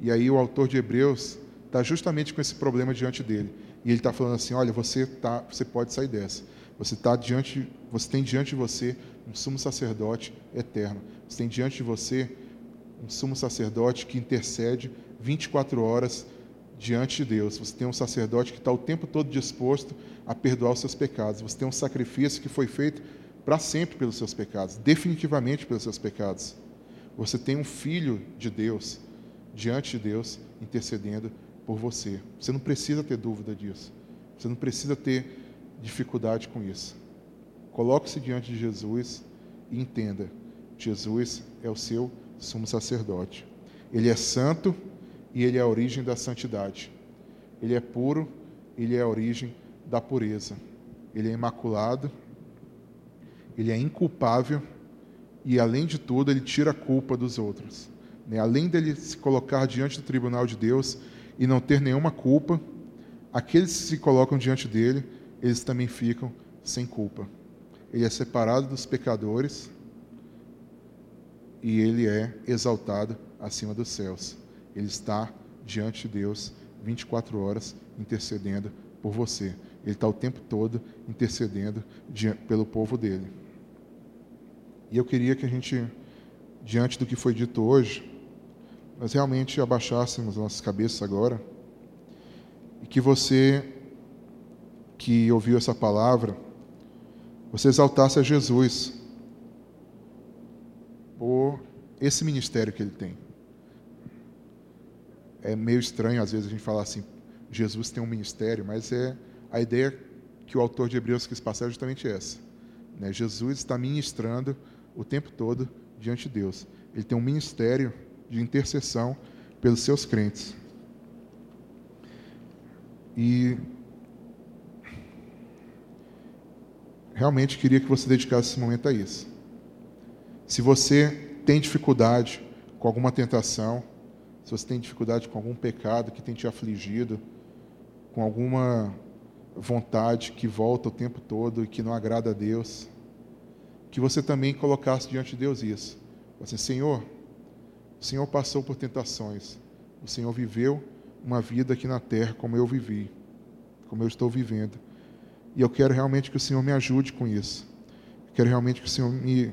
E aí o autor de Hebreus está justamente com esse problema diante dele. E ele está falando assim: olha, você, tá, você pode sair dessa. Você, tá diante, você tem diante de você um sumo sacerdote eterno. Você tem diante de você um sumo sacerdote que intercede 24 horas diante de Deus. Você tem um sacerdote que está o tempo todo disposto a perdoar os seus pecados. Você tem um sacrifício que foi feito para sempre pelos seus pecados, definitivamente pelos seus pecados. Você tem um filho de Deus diante de Deus intercedendo por você. Você não precisa ter dúvida disso. Você não precisa ter dificuldade com isso. Coloque-se diante de Jesus e entenda: Jesus é o seu sumo sacerdote. Ele é santo e ele é a origem da santidade. Ele é puro, ele é a origem da pureza. Ele é imaculado, ele é inculpável e, além de tudo, ele tira a culpa dos outros. Né? Além dele se colocar diante do tribunal de Deus e não ter nenhuma culpa, aqueles que se colocam diante dele, eles também ficam sem culpa ele é separado dos pecadores e ele é exaltado acima dos céus. Ele está diante de Deus 24 horas intercedendo por você. Ele está o tempo todo intercedendo pelo povo dele. E eu queria que a gente, diante do que foi dito hoje, nós realmente abaixássemos nossas cabeças agora e que você que ouviu essa palavra, você exaltasse a Jesus por esse ministério que ele tem. É meio estranho às vezes a gente falar assim, Jesus tem um ministério, mas é a ideia que o autor de Hebreus quis passar é justamente essa. Né? Jesus está ministrando o tempo todo diante de Deus. Ele tem um ministério de intercessão pelos seus crentes. E realmente queria que você dedicasse esse momento a isso. Se você tem dificuldade com alguma tentação, se você tem dificuldade com algum pecado que tem te afligido, com alguma vontade que volta o tempo todo e que não agrada a Deus, que você também colocasse diante de Deus isso. Você, Senhor, o Senhor passou por tentações. O Senhor viveu uma vida aqui na terra como eu vivi, como eu estou vivendo. E eu quero realmente que o Senhor me ajude com isso. Eu quero realmente que o Senhor me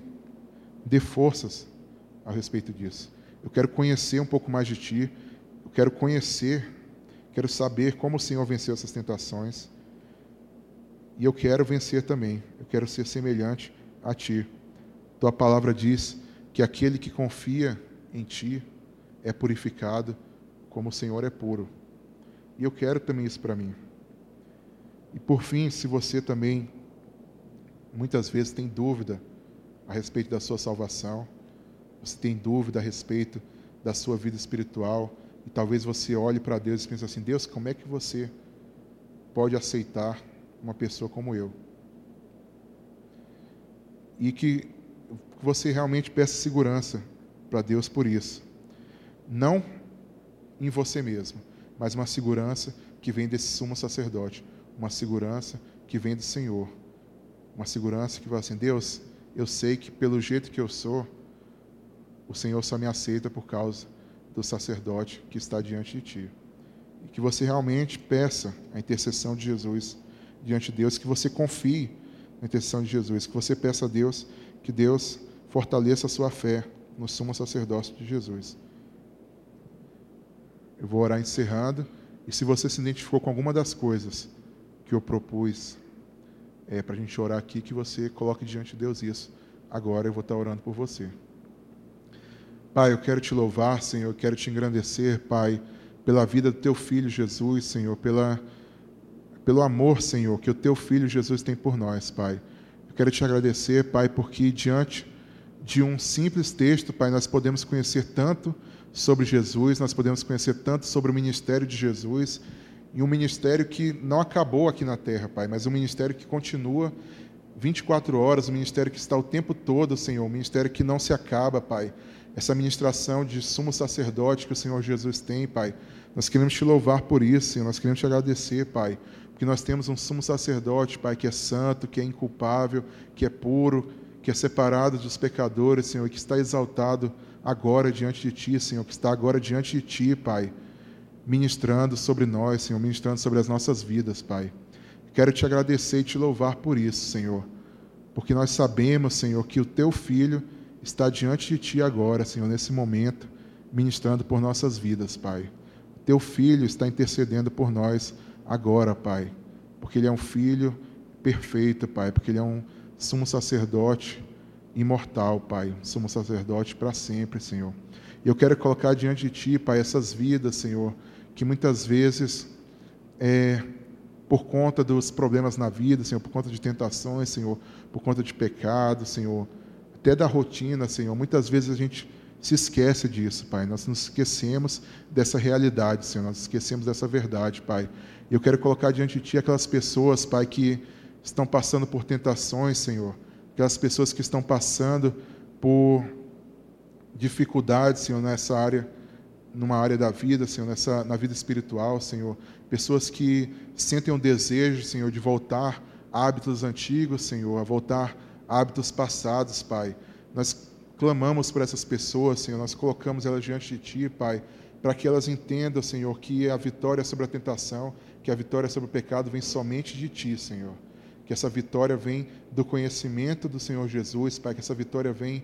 dê forças a respeito disso. Eu quero conhecer um pouco mais de Ti. Eu quero conhecer, quero saber como o Senhor venceu essas tentações. E eu quero vencer também. Eu quero ser semelhante a Ti. Tua palavra diz que aquele que confia em ti é purificado como o Senhor é puro. E eu quero também isso para mim. E por fim, se você também muitas vezes tem dúvida a respeito da sua salvação, você tem dúvida a respeito da sua vida espiritual, e talvez você olhe para Deus e pense assim: Deus, como é que você pode aceitar uma pessoa como eu? E que você realmente peça segurança para Deus por isso. Não em você mesmo, mas uma segurança que vem desse sumo sacerdote, uma segurança que vem do Senhor. Uma segurança que vai assim: Deus, eu sei que pelo jeito que eu sou, o Senhor só me aceita por causa do sacerdote que está diante de ti. E que você realmente peça a intercessão de Jesus diante de Deus, que você confie na intercessão de Jesus, que você peça a Deus que Deus fortaleça a sua fé no sumo sacerdócio de Jesus. Eu vou orar encerrando, e se você se identificou com alguma das coisas que eu propus é, para a gente orar aqui, que você coloque diante de Deus isso. Agora eu vou estar orando por você. Pai, eu quero te louvar, Senhor, eu quero te engrandecer, Pai, pela vida do teu filho Jesus, Senhor, pela, pelo amor, Senhor, que o teu filho Jesus tem por nós, Pai. Eu quero te agradecer, Pai, porque diante de um simples texto, Pai, nós podemos conhecer tanto sobre Jesus, nós podemos conhecer tanto sobre o ministério de Jesus, e um ministério que não acabou aqui na terra, Pai, mas um ministério que continua 24 horas, um ministério que está o tempo todo, Senhor, um ministério que não se acaba, Pai. Essa ministração de sumo sacerdote que o Senhor Jesus tem, Pai. Nós queremos te louvar por isso, Senhor. Nós queremos te agradecer, Pai, porque nós temos um sumo sacerdote, Pai, que é santo, que é inculpável, que é puro, que é separado dos pecadores, Senhor, que está exaltado agora diante de Ti, Senhor, que está agora diante de Ti, Pai, ministrando sobre nós, Senhor, ministrando sobre as nossas vidas, Pai. Quero te agradecer e te louvar por isso, Senhor, porque nós sabemos, Senhor, que o Teu Filho está diante de Ti agora, Senhor, nesse momento, ministrando por nossas vidas, Pai. O Teu Filho está intercedendo por nós agora, Pai, porque Ele é um Filho perfeito, Pai, porque Ele é um sumo sacerdote imortal, Pai, sumo sacerdote para sempre, Senhor. E eu quero colocar diante de Ti, Pai, essas vidas, Senhor, que muitas vezes, é, por conta dos problemas na vida, Senhor, por conta de tentações, Senhor, por conta de pecado, Senhor, até da rotina, Senhor, muitas vezes a gente se esquece disso, Pai. Nós nos esquecemos dessa realidade, Senhor. Nós esquecemos dessa verdade, Pai. Eu quero colocar diante de Ti aquelas pessoas, Pai, que estão passando por tentações, Senhor, aquelas pessoas que estão passando por dificuldades, Senhor, nessa área, numa área da vida, Senhor, nessa, na vida espiritual, Senhor, pessoas que sentem um desejo, Senhor, de voltar a hábitos antigos, Senhor, a voltar a hábitos passados, Pai. Nós clamamos por essas pessoas, Senhor, nós colocamos elas diante de Ti, Pai, para que elas entendam, Senhor, que a vitória sobre a tentação, que a vitória sobre o pecado vem somente de Ti, Senhor. Que essa vitória vem do conhecimento do Senhor Jesus, Pai, que essa vitória vem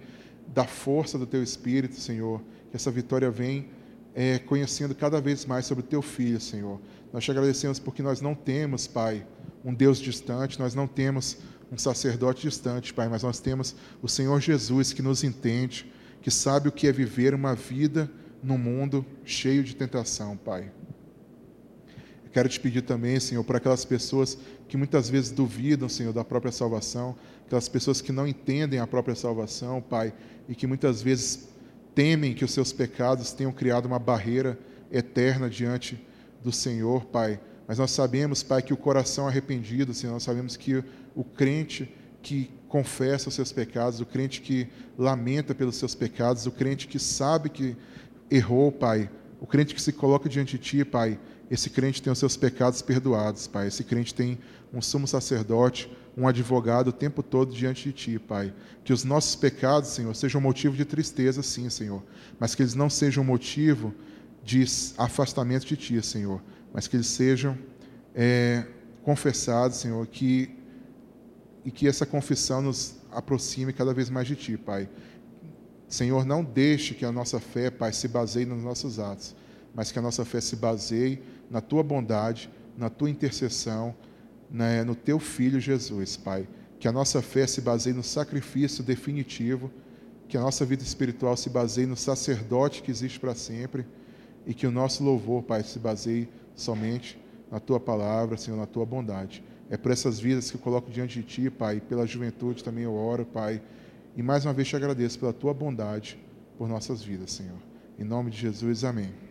da força do Teu Espírito, Senhor, que essa vitória vem é, conhecendo cada vez mais sobre o Teu Filho, Senhor. Nós te agradecemos porque nós não temos, Pai, um Deus distante, nós não temos um sacerdote distante, Pai, mas nós temos o Senhor Jesus que nos entende, que sabe o que é viver uma vida num mundo cheio de tentação, Pai. Quero te pedir também, Senhor, para aquelas pessoas que muitas vezes duvidam, Senhor, da própria salvação, aquelas pessoas que não entendem a própria salvação, Pai, e que muitas vezes temem que os seus pecados tenham criado uma barreira eterna diante do Senhor, Pai. Mas nós sabemos, Pai, que o coração arrependido, Senhor, nós sabemos que o crente que confessa os seus pecados, o crente que lamenta pelos seus pecados, o crente que sabe que errou, Pai, o crente que se coloca diante de Ti, Pai, esse crente tem os seus pecados perdoados, Pai. Esse crente tem um sumo sacerdote, um advogado o tempo todo diante de Ti, Pai. Que os nossos pecados, Senhor, sejam motivo de tristeza, sim, Senhor, mas que eles não sejam motivo de afastamento de Ti, Senhor, mas que eles sejam é, confessados, Senhor, que, e que essa confissão nos aproxime cada vez mais de Ti, Pai. Senhor, não deixe que a nossa fé, Pai, se baseie nos nossos atos, mas que a nossa fé se baseie na tua bondade, na tua intercessão, né, no teu filho Jesus, Pai. Que a nossa fé se baseie no sacrifício definitivo, que a nossa vida espiritual se baseie no sacerdote que existe para sempre e que o nosso louvor, Pai, se baseie somente na tua palavra, Senhor, na tua bondade. É por essas vidas que eu coloco diante de ti, Pai, e pela juventude também eu oro, Pai. E mais uma vez te agradeço pela tua bondade por nossas vidas, Senhor. Em nome de Jesus, amém.